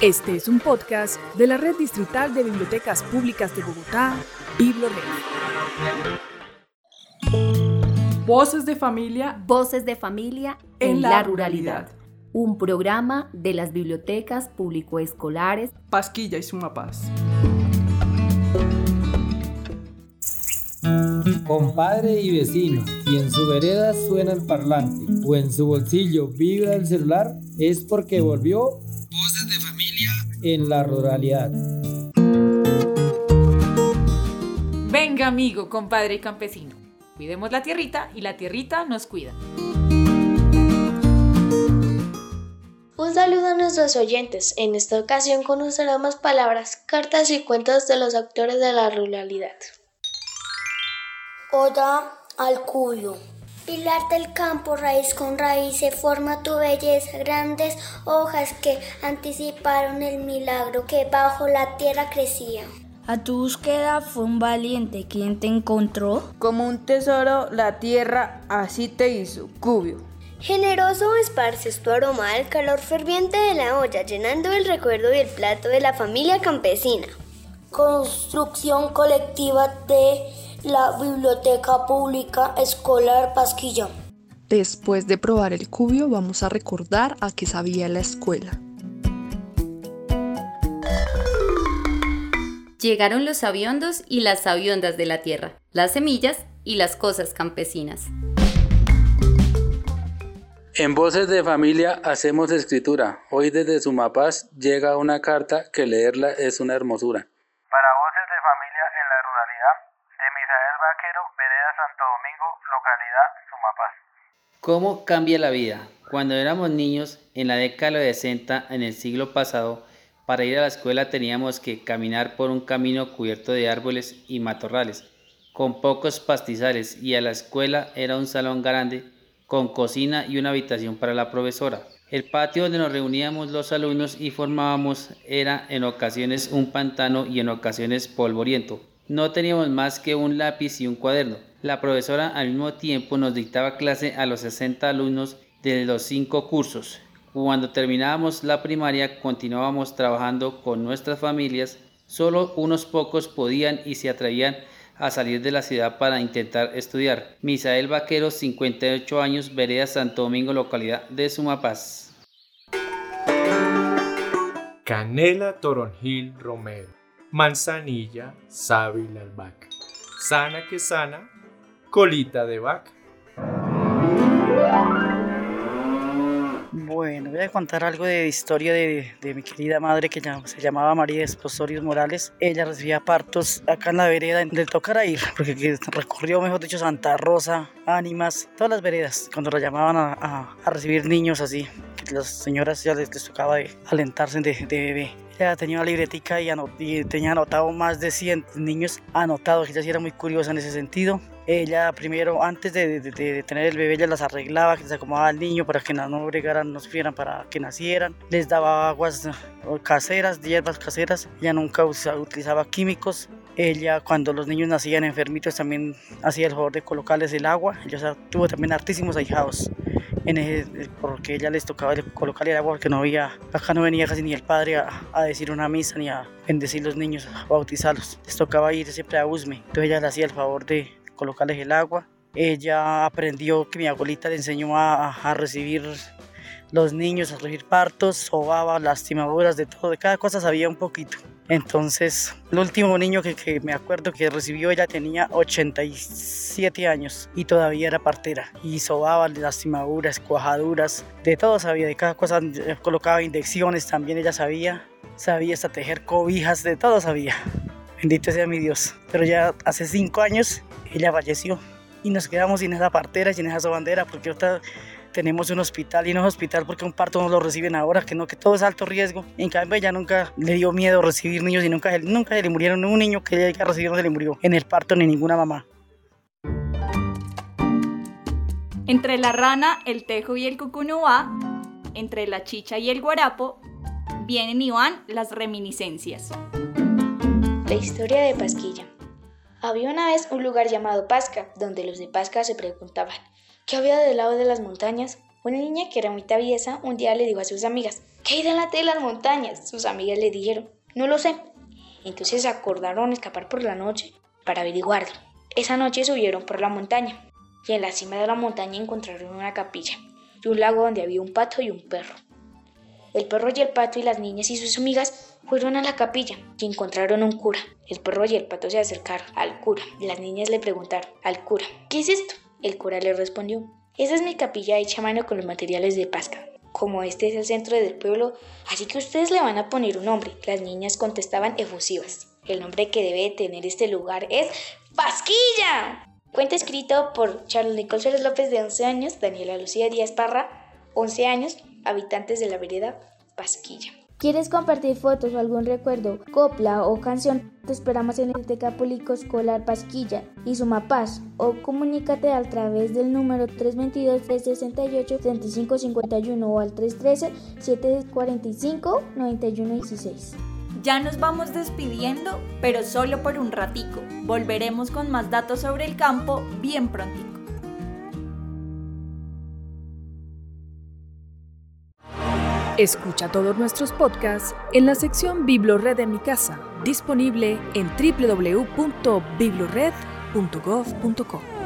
Este es un podcast de la Red Distrital de Bibliotecas Públicas de Bogotá, BibloRed. Voces de familia. Voces de familia en, la, ruralidad. Un programa de las bibliotecas público-escolares Pasquilla y Sumapaz. Compadre y vecino, si en su vereda suena el parlante o en su bolsillo vibra el celular, es porque volvió en la ruralidad. Venga amigo, compadre y campesino, cuidemos la tierrita y la tierrita nos cuida. Un saludo a nuestros oyentes. En esta ocasión conoceremos palabras, cartas y cuentos de los autores de la ruralidad. Oda al cubio. Pilar del campo, raíz con raíz, se forma tu belleza, grandes hojas que anticiparon el milagro que bajo la tierra crecía. A tu búsqueda fue un valiente quien te encontró. Como un tesoro, la tierra así te hizo, cubio. Generoso esparces tu aroma al calor ferviente de la olla, llenando el recuerdo y el plato de la familia campesina. Construcción colectiva de la Biblioteca Pública Escolar Pasquilla. Después de probar el cubio, vamos a recordar a qué sabía la escuela. Llegaron los sabiondos y las sabiondas de la tierra, las semillas y las cosas campesinas. En Voces de Familia hacemos escritura. Hoy desde Sumapaz llega una carta que leerla es una hermosura. Para Voces de Familia en la Ruralidad, de Misael Vaquero, Vereda Santo Domingo, localidad Sumapaz. ¿Cómo cambia la vida? Cuando éramos niños, en la década de 60, en el siglo pasado, para ir a la escuela teníamos que caminar por un camino cubierto de árboles y matorrales, con pocos pastizales, y a la escuela era un salón grande con cocina y una habitación para la profesora. El patio donde nos reuníamos los alumnos y formábamos era en ocasiones un pantano y en ocasiones polvoriento. No teníamos más que un lápiz y un cuaderno. La profesora al mismo tiempo nos dictaba clase a los 60 alumnos de los cinco cursos. Cuando terminábamos la primaria continuábamos trabajando con nuestras familias. Solo unos pocos podían y se atrevían a salir de la ciudad para intentar estudiar. Misael Vaquero, 58 años, Vereda Santo Domingo, localidad de Sumapaz. Canela Toronjil Romero, Manzanilla Sábila Albahaca, Sana que sana, colita de vaca. Bueno, voy a contar algo de historia de, mi querida madre que se llamaba María Esposorios Morales. Ella recibía partos acá en la vereda del Tocarair, porque recorrió, mejor dicho, Santa Rosa, Ánimas, todas las veredas, cuando la llamaban a, recibir niños así, que las señoras ya les, tocaba alentarse de bebé. Ella tenía una libretica y, y, tenía anotado más de 100 niños anotados, ella sí era muy curiosa en ese sentido. Ella primero, antes de, tener el bebé, ella las arreglaba, que les acomodaba al niño para que no, bregaran, no sufrieran para que nacieran. Les daba aguas caseras, hierbas caseras. Ella nunca utilizaba químicos. Ella cuando los niños nacían enfermitos también hacía el favor de colocarles el agua. Ella tuvo también hartísimos ahijados. En porque ella les tocaba colocarle el agua porque no había, acá no venía casi ni el padre a, decir una misa ni a bendecir los niños, a bautizarlos. Les tocaba ir siempre a Usme. Entonces ella le hacía el favor de, colocarles el agua. Ella aprendió que mi abuelita le enseñó a, a recibir los niños, a recibir partos, sobaba, lastimaduras, de todo, de cada cosa sabía un poquito. Entonces, el último niño que, me acuerdo que recibió ella tenía 87 años y todavía era partera. Y sobaba lastimaduras, cuajaduras, de todo sabía, de cada cosa colocaba inyecciones, también ella sabía. Sabía hasta tejer cobijas, de todo sabía. Bendito sea mi Dios. Pero ya hace cinco años ella falleció y nos quedamos sin esa partera, sin esa bandera, porque ahorita tenemos un hospital y no es hospital porque un parto no lo reciben ahora, que no, que todo es alto riesgo. En cambio, ella nunca le dio miedo recibir niños y nunca, nunca se le murieron. Un niño que ella recibió no se le murió en el parto ni ninguna mamá. Entre la rana, el tejo y el cucunúa, entre la chicha y el guarapo, vienen y van las reminiscencias. La historia de Pasquilla. Había una vez un lugar llamado Pasca, donde los de Pasca se preguntaban, ¿qué había del lado de las montañas? Una niña que era muy traviesa un día le dijo a sus amigas, ¿qué hay delante de las montañas? Sus amigas le dijeron, no lo sé. Entonces acordaron escapar por la noche para averiguarlo. Esa noche subieron por la montaña y en la cima de la montaña encontraron una capilla y un lago donde había un pato y un perro. El perro y el pato y las niñas y sus amigas fueron a la capilla y encontraron un cura. El perro y el pato se acercaron al cura y las niñas le preguntaron al cura, ¿qué es esto? El cura le respondió, esa es mi capilla hecha a mano con los materiales de Pascua. Como este es el centro del pueblo, así que ustedes le van a poner un nombre. Las niñas contestaban efusivas. El nombre que debe tener este lugar es Pasquilla. Cuento escrito por Charles Nicole López de 11 años, Daniela Lucía Díaz Parra, 11 años, habitantes de la vereda Pasquilla. ¿Quieres compartir fotos o algún recuerdo, copla o canción? Te esperamos en la Biblioteca Público Escolar Pasquilla y Sumapaz o comunícate a través del número 322-368-3551 o al 313-745-9116. Ya nos vamos despidiendo, pero solo por un ratico. Volveremos con más datos sobre el campo bien prontico. Escucha todos nuestros podcasts en la sección Biblored de mi casa, disponible en www.biblored.gov.co.